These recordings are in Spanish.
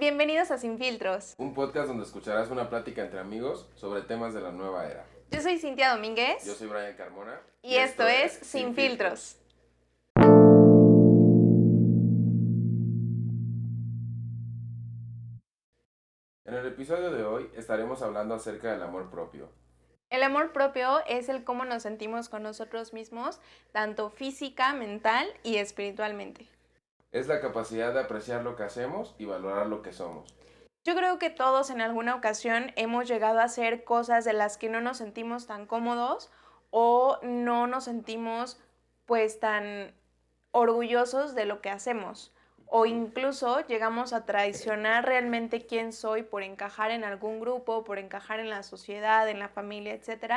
Bienvenidos a Sin Filtros. Un podcast donde escucharás una plática entre amigos sobre temas de la nueva era. Yo soy Cintia Domínguez. Yo soy Brian Carmona. Y, esto, es Sin, Filtros. En el episodio de hoy estaremos hablando acerca del amor propio. El amor propio es el cómo nos sentimos con nosotros mismos, tanto física, mental y espiritualmente. Es la capacidad de apreciar lo que hacemos y valorar lo que somos. Yo creo que todos en alguna ocasión hemos llegado a hacer cosas de las que no nos sentimos tan cómodos o no nos sentimos pues tan orgullosos de lo que hacemos o incluso llegamos a traicionar realmente quién soy por encajar en algún grupo, por encajar en la sociedad, en la familia, etc.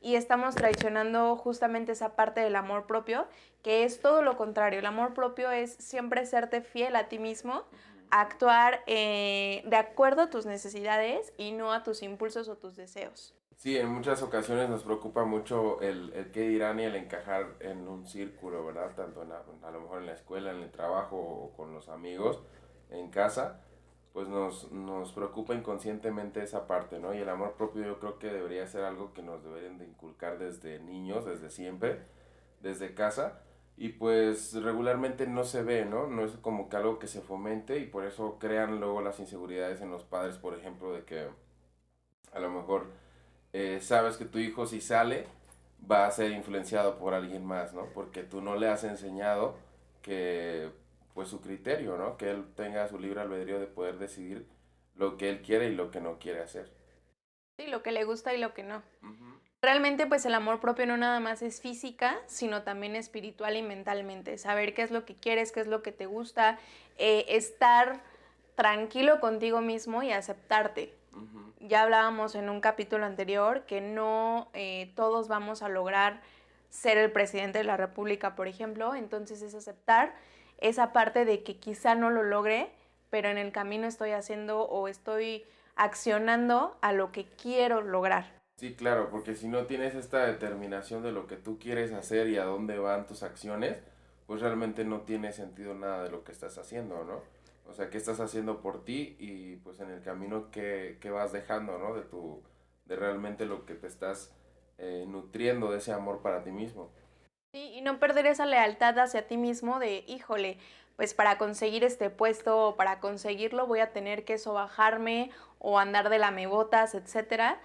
Y estamos traicionando justamente esa parte del amor propio, que es todo lo contrario. El amor propio es siempre serte fiel a ti mismo, actuar eh, de acuerdo a tus necesidades y no a tus impulsos o tus deseos. Sí, en muchas ocasiones nos preocupa mucho el, el qué dirán y el encajar en un círculo, ¿verdad? Tanto a lo mejor en la escuela, en el trabajo o con los amigos, en casa, pues nos, nos preocupa inconscientemente esa parte, ¿no? Y el amor propio yo creo que debería ser algo que nos deberían de inculcar desde niños, desde siempre, desde casa. Y pues regularmente no se ve, ¿no? No es como que algo que se fomente y por eso crean luego las inseguridades en los padres, por ejemplo, de que a lo mejor eh, sabes que tu hijo si sale va a ser influenciado por alguien más, ¿no? Porque tú no le has enseñado que, pues su criterio, ¿no? Que él tenga su libre albedrío de poder decidir lo que él quiere y lo que no quiere hacer. Sí, lo que le gusta y lo que no. Realmente pues el amor propio no nada más es física, sino también espiritual y mentalmente. Saber qué es lo que quieres, qué es lo que te gusta, eh, estar tranquilo contigo mismo y aceptarte ya hablábamos en un capítulo anterior que no eh, todos vamos a lograr ser el presidente de la República, por ejemplo, entonces es aceptar esa parte de que quizá no lo logre, pero en el camino estoy haciendo o estoy accionando a lo que quiero lograr. Sí, claro, porque si no tienes esta determinación de lo que tú quieres hacer y a dónde van tus acciones, pues realmente no tiene sentido nada de lo que estás haciendo, ¿no? O sea, qué estás haciendo por ti y pues en el camino que, vas dejando, ¿no? De, tu, de realmente lo que te estás eh, nutriendo de ese amor para ti mismo. Sí, y no perder esa lealtad hacia ti mismo de, híjole, pues para conseguir este puesto o para conseguirlo voy a tener que sobajarme o andar de lamebotas, etcétera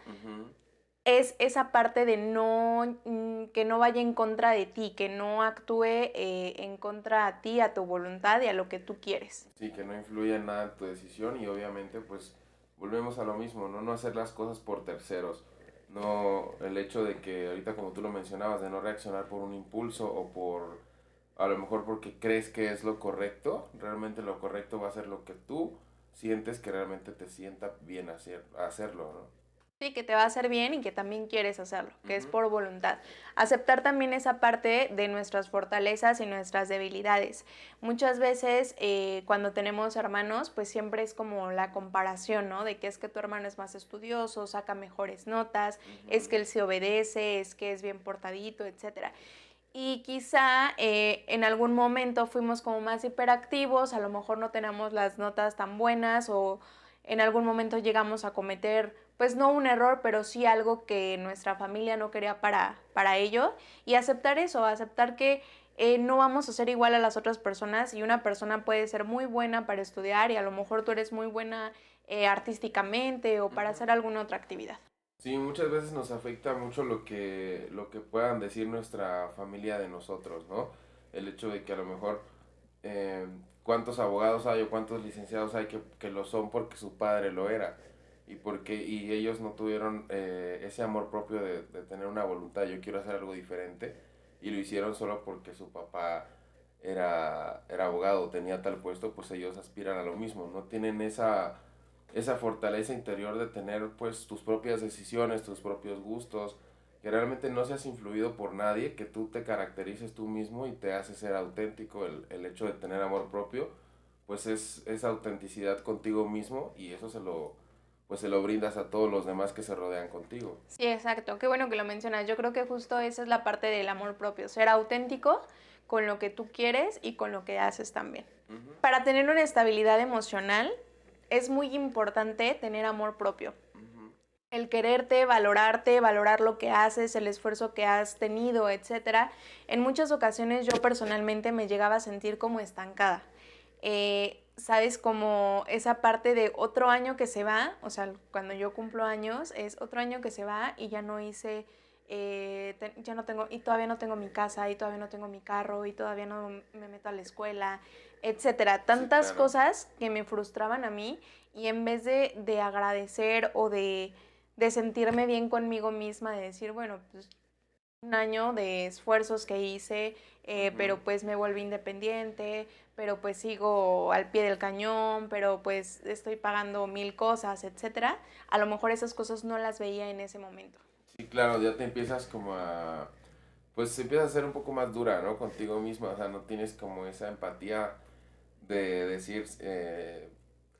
es esa parte de no, mm, que no vaya en contra de ti, que no actúe eh, en contra a ti, a tu voluntad y a lo que tú quieres. Sí, que no influya en nada tu decisión y obviamente pues volvemos a lo mismo, ¿no? No hacer las cosas por terceros. No, el hecho de que ahorita como tú lo mencionabas, de no reaccionar por un impulso o por, a lo mejor porque crees que es lo correcto, realmente lo correcto va a ser lo que tú sientes que realmente te sienta bien hacer, hacerlo, ¿no? Que te va a hacer bien y que también quieres hacerlo, que es por voluntad. Aceptar también esa parte de nuestras fortalezas y nuestras debilidades. Muchas veces eh, cuando tenemos hermanos, pues siempre es como la comparación, ¿no? De que es que tu hermano es más estudioso, saca mejores notas, es que él se obedece, es que es bien portadito, etc. Y quizá eh, en algún momento fuimos como más hiperactivos, a lo mejor no tenemos las notas tan buenas o en algún momento llegamos a cometer pues no un error, pero sí algo que nuestra familia no quería para, para ello y aceptar eso, aceptar que eh, no vamos a ser igual a las otras personas y una persona puede ser muy buena para estudiar y a lo mejor tú eres muy buena eh, artísticamente o para hacer alguna otra actividad. Sí, muchas veces nos afecta mucho lo que, lo que puedan decir nuestra familia de nosotros, ¿no? El hecho de que a lo mejor eh, cuántos abogados hay o cuántos licenciados hay que, que lo son porque su padre lo era y porque y ellos no tuvieron eh, ese amor propio de, de, tener una voluntad yo quiero hacer algo diferente y lo hicieron solo porque su papá era, era abogado tenía tal puesto pues ellos aspiran a lo mismo no tienen esa esa fortaleza interior de tener pues tus propias decisiones tus propios gustos que realmente no seas influido por nadie que tú te caracterices tú mismo y te hace ser auténtico el, el hecho de tener amor propio pues es esa autenticidad contigo mismo y eso se lo pues se lo brindas a todos los demás que se rodean contigo. Sí, exacto. Qué bueno que lo mencionas. Yo creo que justo esa es la parte del amor propio, ser auténtico con lo que tú quieres y con lo que haces también. Para tener una estabilidad emocional, es muy importante tener amor propio. El quererte, valorarte, valorar lo que haces, el esfuerzo que has tenido, etc. En muchas ocasiones yo personalmente me llegaba a sentir como estancada. Eh, sabes, como esa parte de otro año que se va, o sea, cuando yo cumplo años, es otro año que se va y ya no hice, eh, ya no tengo, y todavía no tengo mi casa, y todavía no tengo mi carro, y todavía no me meto a la escuela, etcétera. Tantas cosas que me frustraban a mí y en vez de, de agradecer o de, de sentirme bien conmigo misma, de decir, bueno, pues un año de esfuerzos que hice, eh, pero pues me volví independiente, pero pues sigo al pie del cañón, pero pues estoy pagando mil cosas, etcétera. A lo mejor esas cosas no las veía en ese momento. Sí, claro, ya te empiezas como a, pues empiezas a ser un poco más dura, ¿no? Contigo misma, o sea, no tienes como esa empatía de decir, eh,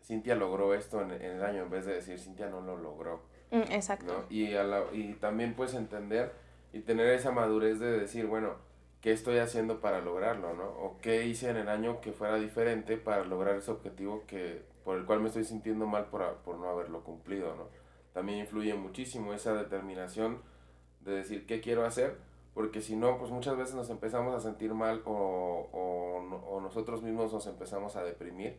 Cintia logró esto en, el año, en vez de decir, Cintia no lo logró. Mm, exacto. Y, y también puedes entender y tener esa madurez de decir, bueno, ¿qué estoy haciendo para lograrlo, no? O qué hice en el año que fuera diferente para lograr ese objetivo que, por el cual me estoy sintiendo mal por, por no haberlo cumplido, ¿no? También influye muchísimo esa determinación de decir qué quiero hacer, porque si no, pues muchas veces nos empezamos a sentir mal o, o, o nosotros mismos nos empezamos a deprimir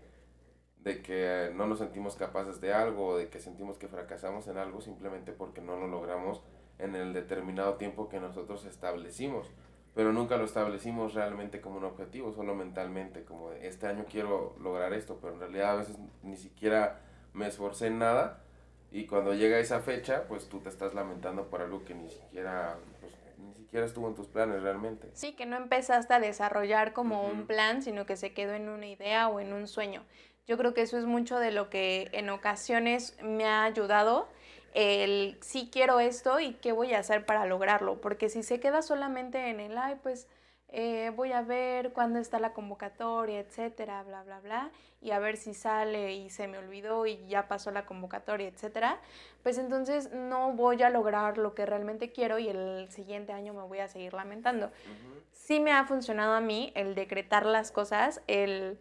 de que no nos sentimos capaces de algo o de que sentimos que fracasamos en algo simplemente porque no lo logramos en el determinado tiempo que nosotros establecimos pero nunca lo establecimos realmente como un objetivo, solo mentalmente, como de este año quiero lograr esto, pero en realidad a veces ni siquiera me esforcé en nada y cuando llega esa fecha, pues tú te estás lamentando por algo que ni siquiera, pues, ni siquiera estuvo en tus planes realmente. Sí, que no empezaste a desarrollar como un plan, sino que se quedó en una idea o en un sueño. Yo creo que eso es mucho de lo que en ocasiones me ha ayudado el sí quiero esto y qué voy a hacer para lograrlo, porque si se queda solamente en el, ay, pues eh, voy a ver cuándo está la convocatoria, etcétera, bla, bla, bla, y a ver si sale y se me olvidó y ya pasó la convocatoria, etcétera, pues entonces no voy a lograr lo que realmente quiero y el siguiente año me voy a seguir lamentando. Sí me ha funcionado a mí el decretar las cosas, el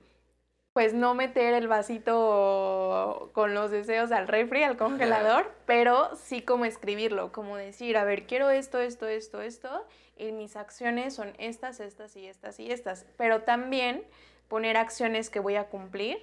pues no meter el vasito con los deseos al refri, al congelador, pero sí como escribirlo, como decir, a ver, quiero esto, esto, esto, esto, y mis acciones son estas, estas y estas y estas, pero también poner acciones que voy a cumplir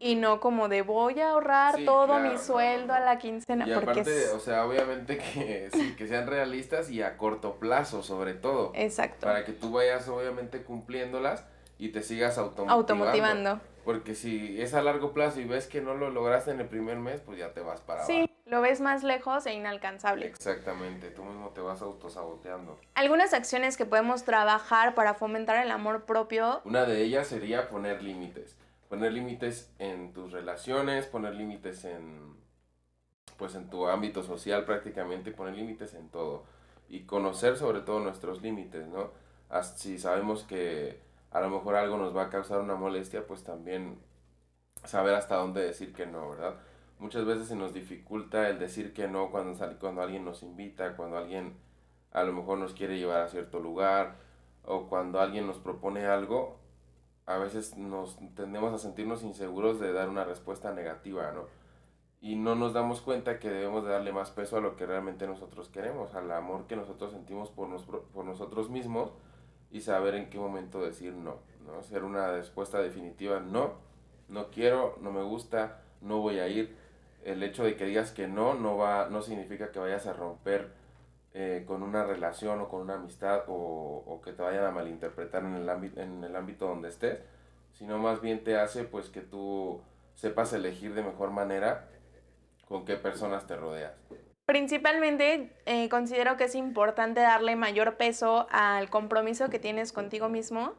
y no como de voy a ahorrar todo mi sueldo a la quincena. Y aparte, o sea, obviamente que, que sean realistas y a corto plazo sobre todo. Exacto. Para que tú vayas obviamente cumpliéndolas y te sigas automotivando. automotivando. Porque si es a largo plazo y ves que no lo lograste en el primer mes, pues ya te vas para sí, abajo. Sí, lo ves más lejos e inalcanzable. Exactamente, tú mismo te vas autosaboteando. Algunas acciones que podemos trabajar para fomentar el amor propio. Una de ellas sería poner límites. Poner límites en tus relaciones, poner límites en pues en tu ámbito social prácticamente, poner límites en todo y conocer sobre todo nuestros límites, ¿no? Si sabemos que a lo mejor algo nos va a causar una molestia, pues también saber hasta dónde decir que no, ¿verdad? Muchas veces se nos dificulta el decir que no cuando, cuando alguien nos invita, cuando alguien a lo mejor nos quiere llevar a cierto lugar o cuando alguien nos propone algo, a veces nos tendemos a sentirnos inseguros de dar una respuesta negativa, ¿no? Y no nos damos cuenta que debemos de darle más peso a lo que realmente nosotros queremos, al amor que nosotros sentimos por, nos, por nosotros mismos y saber en qué momento decir no, ¿no? Hacer una respuesta definitiva, no, no quiero, no me gusta, no voy a ir. El hecho de que digas que no, no, va, no significa que vayas a romper eh, con una relación o con una amistad o, o, que te vayan a malinterpretar en el, ámbito, en el ámbito donde estés, sino más bien te hace pues que tú sepas elegir de mejor manera con qué personas te rodeas. Principalmente eh, considero que es importante darle mayor peso al compromiso que tienes contigo mismo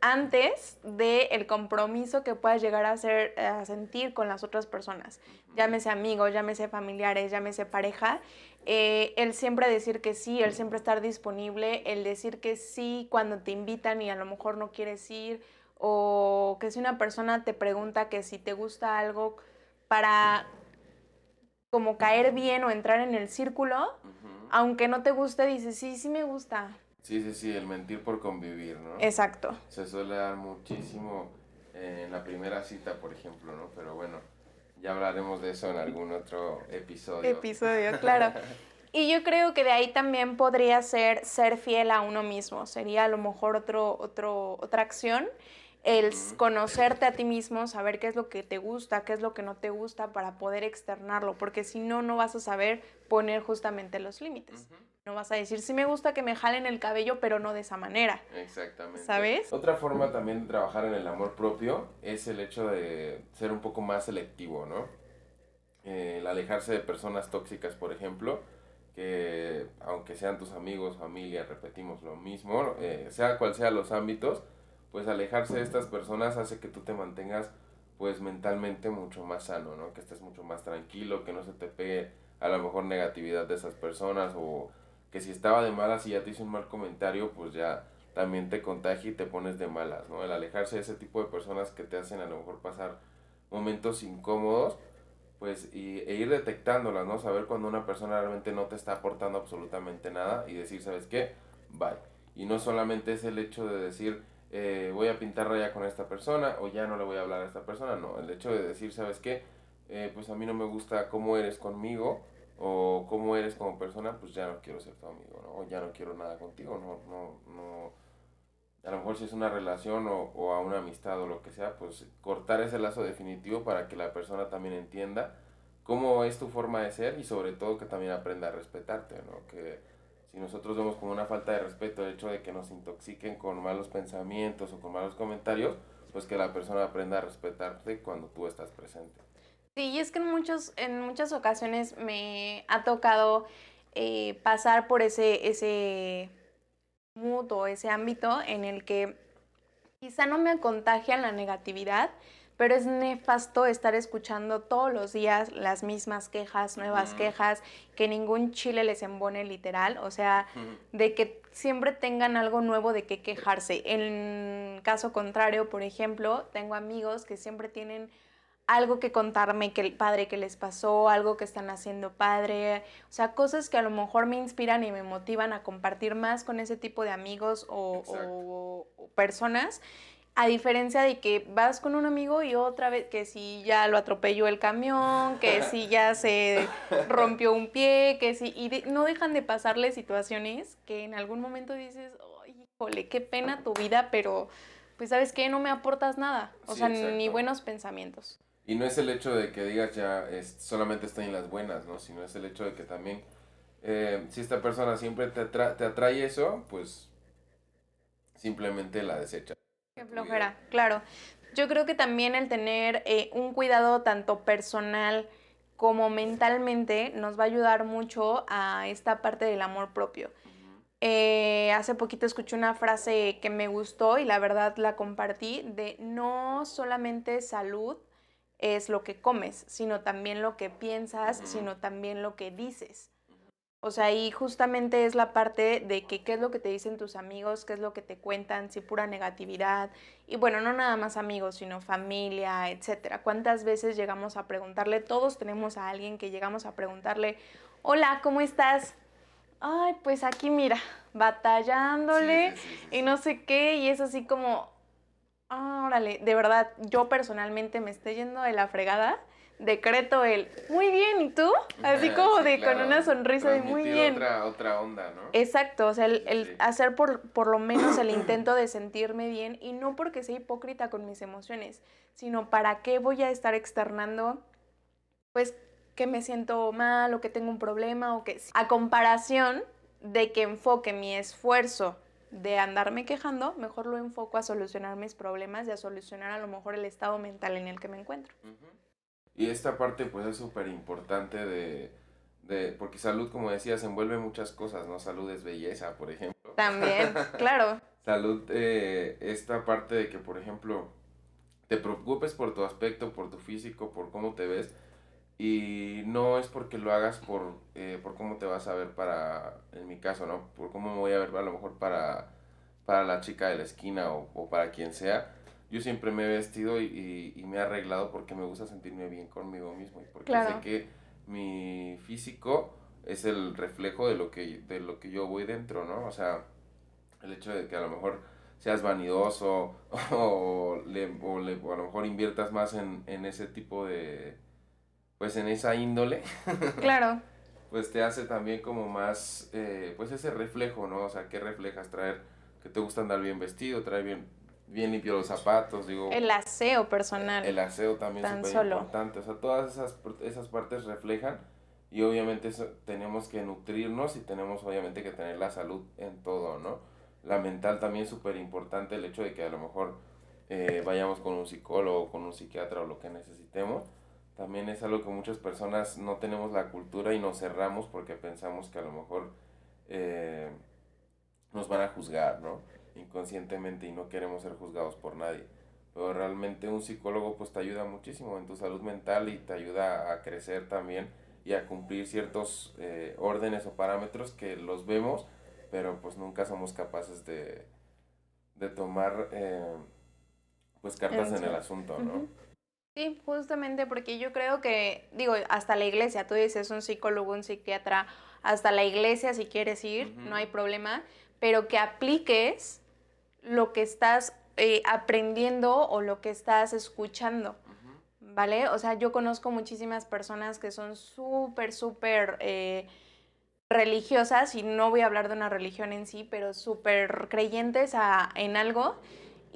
antes del el compromiso que puedas llegar a, hacer, a sentir con las otras personas. Llámese amigos, llámese familiares, llámese pareja. Eh, el siempre decir que sí, el siempre estar disponible, el decir que sí cuando te invitan y a lo mejor no quieres ir, o que si una persona te pregunta que si te gusta algo, para como caer bien o entrar en el círculo, aunque no te guste, dices, sí, sí me gusta. Sí, sí, sí, el mentir por convivir, ¿no? Exacto. Se suele dar muchísimo en la primera cita, por ejemplo, ¿no? Pero bueno, Ya hablaremos de eso en algún otro episodio. Episodio, claro. Y yo creo que de ahí también podría ser ser fiel a uno mismo. Sería a lo mejor otro, otro, otra acción el conocerte a ti mismo, saber qué es lo que te gusta, qué es lo que no te gusta para poder externarlo, porque si no, no vas a saber poner justamente los límites. No vas a decir, sí me gusta que me jalen el cabello, pero no de esa manera. Exactamente. ¿Sabes? Otra forma también de trabajar en el amor propio es el hecho de ser un poco más selectivo, ¿no? Eh, el alejarse de personas tóxicas, por ejemplo, que aunque sean tus amigos, familia, repetimos lo mismo, eh, sea cual sea los ámbitos, pues alejarse de estas personas hace que tú te mantengas pues mentalmente mucho más sano, ¿no? Que estés mucho más tranquilo, que no se te pegue a lo mejor negatividad de esas personas o que si estaba de malas y ya te hizo un mal comentario, pues ya también te contagia y te pones de malas, ¿no? El alejarse de ese tipo de personas que te hacen a lo mejor pasar momentos incómodos, pues y, e ir detectándolas, ¿no? Saber cuando una persona realmente no te está aportando absolutamente nada y decir, ¿sabes qué? Bye. Y no solamente es el hecho de decir, eh, voy a pintar raya con esta persona o ya no le voy a hablar a esta persona. No, el hecho de decir, ¿sabes qué? Eh, pues a mí no me gusta cómo eres conmigo o cómo eres como persona, pues ya no quiero ser tu amigo, ¿no? O ya no quiero nada contigo, no, no, no. A lo mejor si es una relación o, o a una amistad o lo que sea, pues cortar ese lazo definitivo para que la persona también entienda cómo es tu forma de ser y sobre todo que también aprenda a respetarte, ¿no? Que, si nosotros vemos como una falta de respeto el hecho de que nos intoxiquen con malos pensamientos o con malos comentarios, pues que la persona aprenda a respetarte cuando tú estás presente. Sí, y es que en, muchos, en muchas ocasiones me ha tocado eh, pasar por ese, ese mood o ese ámbito en el que quizá no me contagian la negatividad, pero es nefasto estar escuchando todos los días las mismas quejas, nuevas quejas, que ningún chile les embone literal, o sea, de que siempre tengan algo nuevo de qué quejarse. En caso contrario, por ejemplo, tengo amigos que siempre tienen algo que contarme que el padre que les pasó, algo que están haciendo padre, o sea, cosas que a lo mejor me inspiran y me motivan a compartir más con ese tipo de amigos o, o personas a diferencia de que vas con un amigo y otra vez que si ya lo atropelló el camión, que si ya se rompió un pie, que si... Y no dejan de pasarle situaciones que en algún momento dices, híjole, qué pena tu vida, pero pues sabes que no me aportas nada. O sea, ni buenos pensamientos. Y no es el hecho de que digas ya es, solamente estoy en las buenas, ¿no? Sino es el hecho de que también eh, si esta persona siempre te, te atrae eso, pues simplemente la desecha. Qué flojera, claro. Yo creo que también el tener eh, un cuidado tanto personal como mentalmente nos va a ayudar mucho a esta parte del amor propio. Eh, hace poquito escuché una frase que me gustó y la verdad la compartí de no solamente salud es lo que comes, sino también lo que piensas, sino también lo que dices. O sea, ahí justamente es la parte de que qué es lo que te dicen tus amigos, qué es lo que te cuentan, si pura negatividad. Y bueno, no nada más amigos, sino familia, etcétera. ¿Cuántas veces llegamos a preguntarle? Todos tenemos a alguien que llegamos a preguntarle, hola, ¿cómo estás? Ay, pues aquí mira, batallándole y no sé qué, y es así como, ah, órale, de verdad, yo personalmente me estoy yendo de la fregada decreto el muy bien, ¿y tú? Así como de con una sonrisa de muy bien. Otra, otra onda, ¿no? Exacto, o sea, el, hacer por, por, lo menos el intento de sentirme bien y no porque sea hipócrita con mis emociones, sino para qué voy a estar externando, pues que me siento mal o que tengo un problema o que... A comparación de que enfoque mi esfuerzo de andarme quejando, mejor lo enfoco a solucionar mis problemas y a solucionar a lo mejor el estado mental en el que me encuentro. Y esta parte pues es súper importante de, de, porque salud, como decías, envuelve muchas cosas, ¿no? Salud es belleza, por ejemplo. También, claro. salud, eh, esta parte de que, por ejemplo, te preocupes por tu aspecto, por tu físico, por cómo te ves, y no es porque lo hagas por, eh, por cómo te vas a ver para, en mi caso, ¿no? Por cómo me voy a ver a lo mejor para, para la chica de la esquina o, o para quien sea, yo siempre me he vestido y, y, me he arreglado porque me gusta sentirme bien conmigo mismo y porque sé que mi físico es el reflejo de lo que de lo que yo voy dentro, ¿no? O sea, el hecho de que a lo mejor seas vanidoso o, le, o, le, a lo mejor inviertas más en, en ese tipo de, pues en esa índole. Claro. pues te hace también como más, eh, pues ese reflejo, ¿no? O sea, ¿qué reflejas? Traer, que te gusta andar bien vestido, traer bien, bien limpio los zapatos, digo. El aseo personal. El aseo también es importante. O sea, todas esas, esas partes reflejan y obviamente tenemos que nutrirnos y tenemos obviamente que tener la salud en todo, ¿no? La mental también es súper importante, el hecho de que a lo mejor eh, vayamos con un psicólogo, con un psiquiatra o lo que necesitemos también es algo que muchas personas no tenemos la cultura y nos cerramos porque pensamos que a lo mejor eh, nos van a juzgar, ¿no? Inconscientemente y no queremos ser juzgados por nadie. Pero realmente un psicólogo pues te ayuda muchísimo en tu salud mental y te ayuda a crecer también y a cumplir ciertos eh, órdenes o parámetros que los vemos, pero pues nunca somos capaces de, de tomar eh, pues cartas en el asunto, ¿no? Sí, justamente porque yo creo que, digo, hasta la iglesia, tú dices un psicólogo, un psiquiatra, hasta la iglesia si quieres ir, no hay problema, pero que apliques lo que estás eh, aprendiendo o lo que estás escuchando, ¿vale? O sea, yo conozco muchísimas personas que son súper, súper eh, religiosas, y no voy a hablar de una religión en sí, pero súper creyentes en algo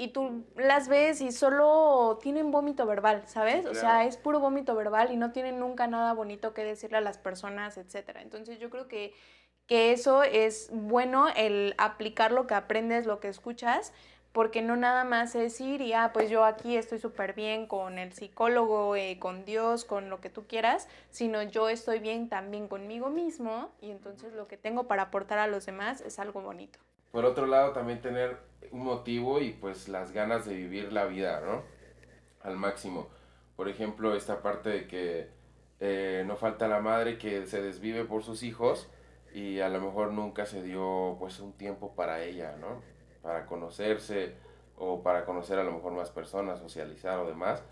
y tú las ves y solo tienen vómito verbal, ¿sabes? O sea, es puro vómito verbal y no tienen nunca nada bonito que decirle a las personas, etcétera. Entonces yo creo que, que eso es bueno, el aplicar lo que aprendes, lo que escuchas, porque no nada más es ir y, ah, pues yo aquí estoy súper bien con el psicólogo, eh, con Dios, con lo que tú quieras, sino yo estoy bien también conmigo mismo y entonces lo que tengo para aportar a los demás es algo bonito. Por otro lado, también tener un motivo y pues las ganas de vivir la vida, ¿no? Al máximo. Por ejemplo, esta parte de que eh, no falta la madre que se desvive por sus hijos y a lo mejor nunca se dio pues un tiempo para ella, ¿no? Para conocerse o para conocer a lo mejor más personas, socializar o demás.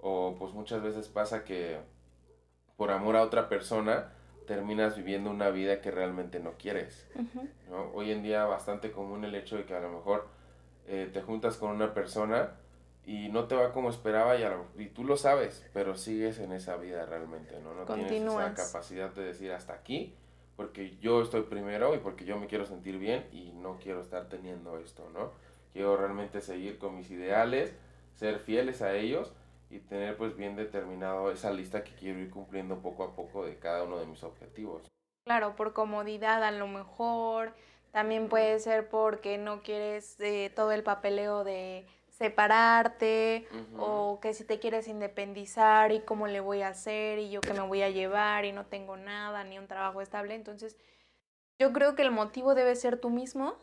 O pues muchas veces pasa que por amor a otra persona terminas viviendo una vida que realmente no quieres. ¿no? Hoy en día bastante común el hecho de que a lo mejor eh, te juntas con una persona y no te va como esperaba y, y, tú lo sabes, pero sigues en esa vida realmente, ¿no? No tienes esa capacidad de decir hasta aquí, porque yo estoy primero y porque yo me quiero sentir bien y no quiero estar teniendo esto, ¿no? Quiero realmente seguir con mis ideales, ser fieles a ellos y tener pues bien determinado esa lista que quiero ir cumpliendo poco a poco de cada uno de mis objetivos. Claro, por comodidad a lo mejor, también puede ser porque no quieres eh, todo el papeleo de separarte o que si te quieres independizar y cómo le voy a hacer y yo qué me voy a llevar y no tengo nada ni un trabajo estable. Entonces, yo creo que el motivo debe ser tú mismo,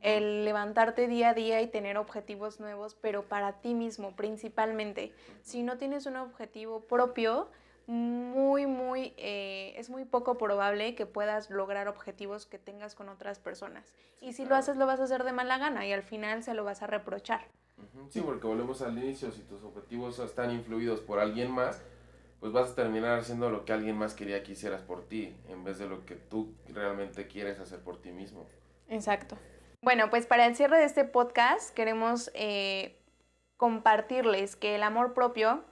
el levantarte día a día y tener objetivos nuevos, pero para ti mismo principalmente. Si no tienes un objetivo propio, muy, muy, eh, es muy poco probable que puedas lograr objetivos que tengas con otras personas. Y si lo haces, lo vas a hacer de mala gana y al final se lo vas a reprochar. Sí, porque volvemos al inicio, si tus objetivos están influidos por alguien más, pues vas a terminar haciendo lo que alguien más quería que hicieras por ti, en vez de lo que tú realmente quieres hacer por ti mismo. Exacto. Bueno, pues para el cierre de este podcast queremos eh, compartirles que el amor propio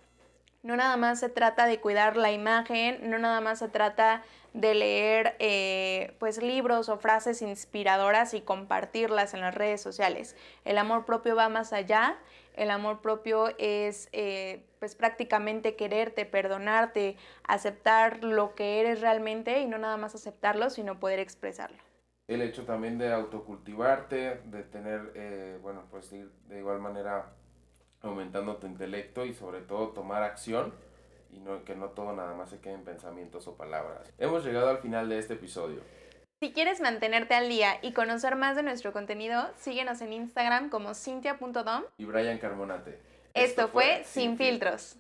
no nada más se trata de cuidar la imagen, no nada más se trata de leer eh, pues libros o frases inspiradoras y compartirlas en las redes sociales. El amor propio va más allá. El amor propio es eh, pues prácticamente quererte, perdonarte, aceptar lo que eres realmente y no nada más aceptarlo, sino poder expresarlo. El hecho también de autocultivarte, de tener, eh, bueno, pues de igual manera aumentando tu intelecto y sobre todo tomar acción y no, que no todo nada más se quede en pensamientos o palabras. Hemos llegado al final de este episodio. Si quieres mantenerte al día y conocer más de nuestro contenido, síguenos en Instagram como cintia.dom y Brian Carmonate. Esto, fue Sin filtros.